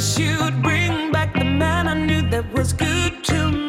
wish you'd bring back the man I knew that was good to me.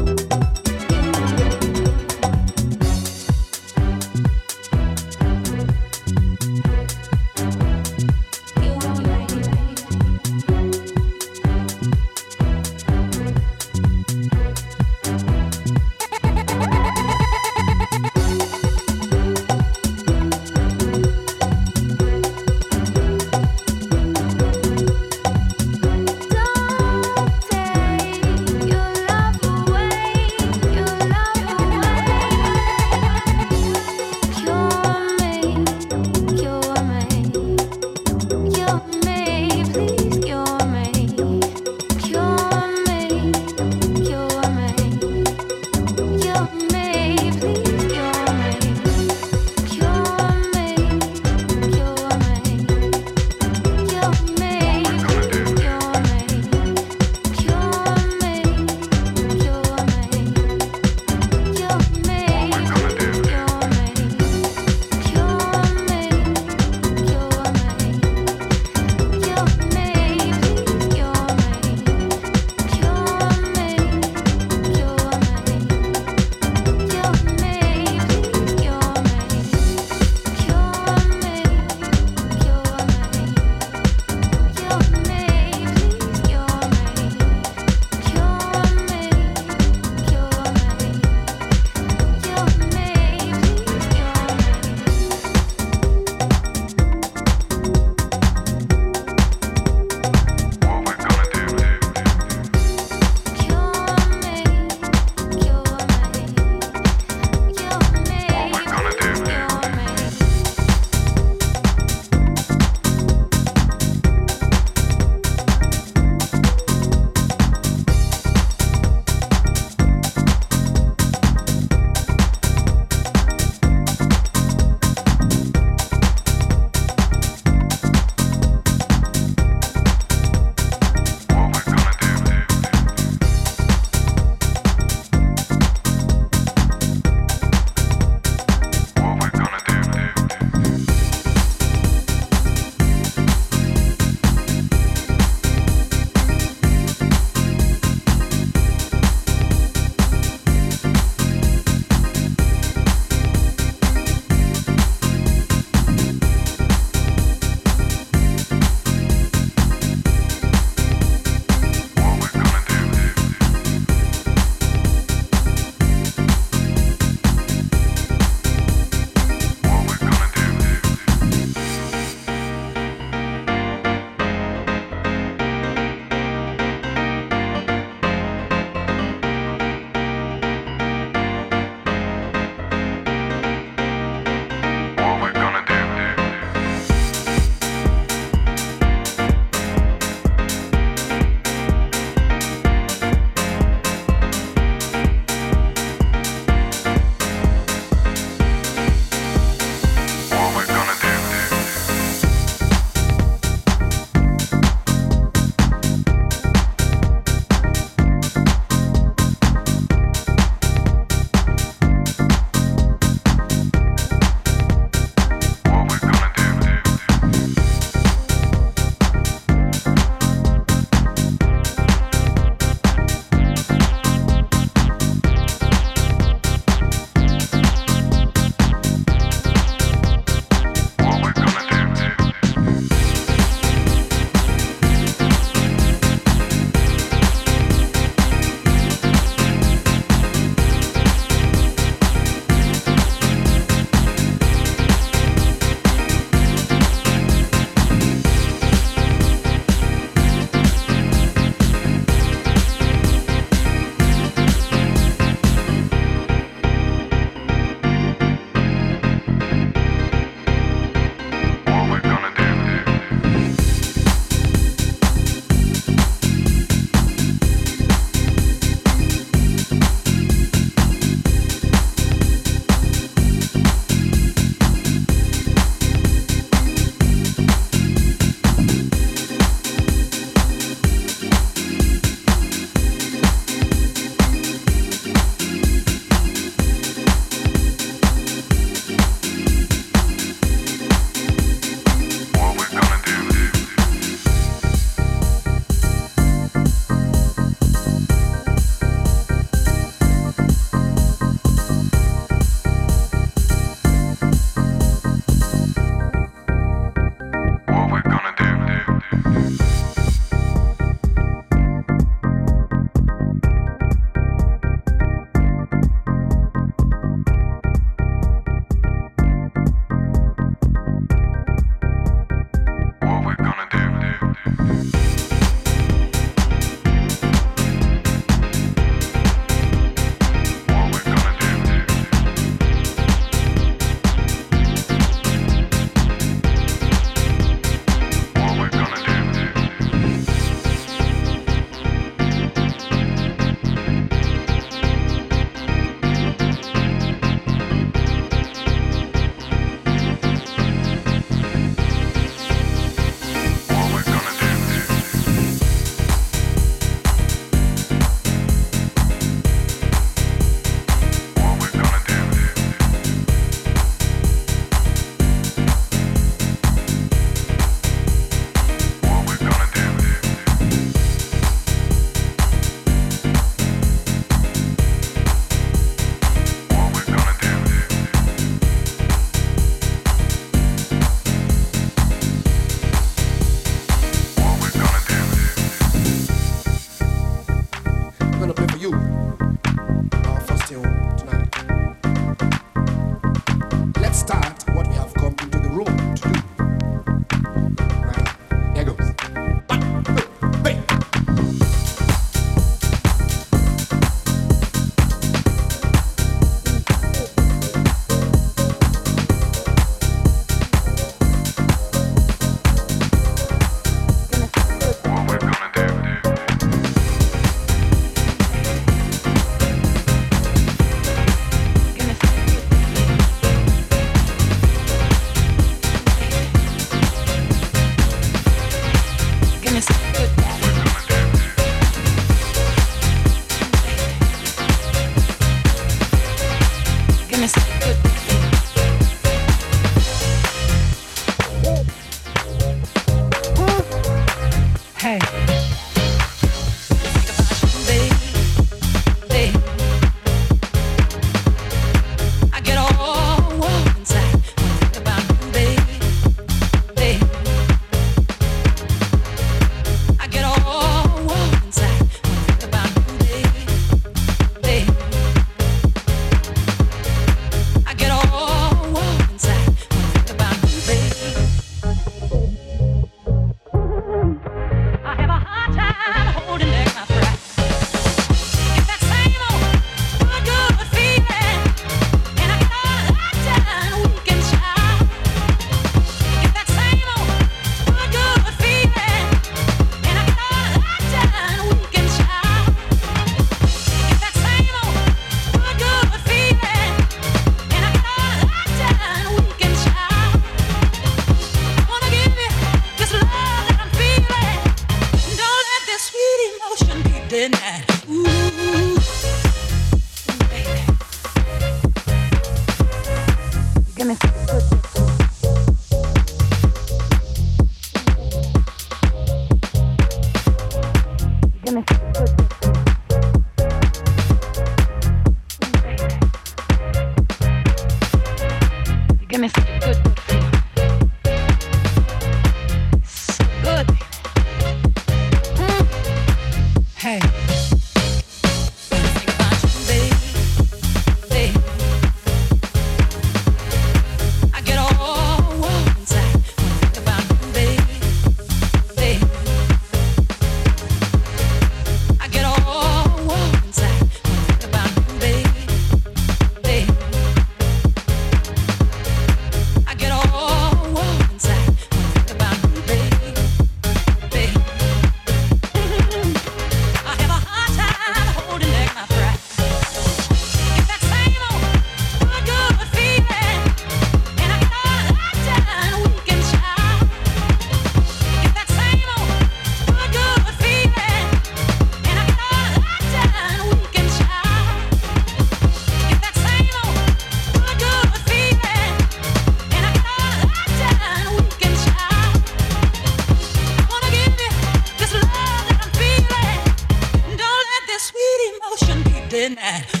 Midnight.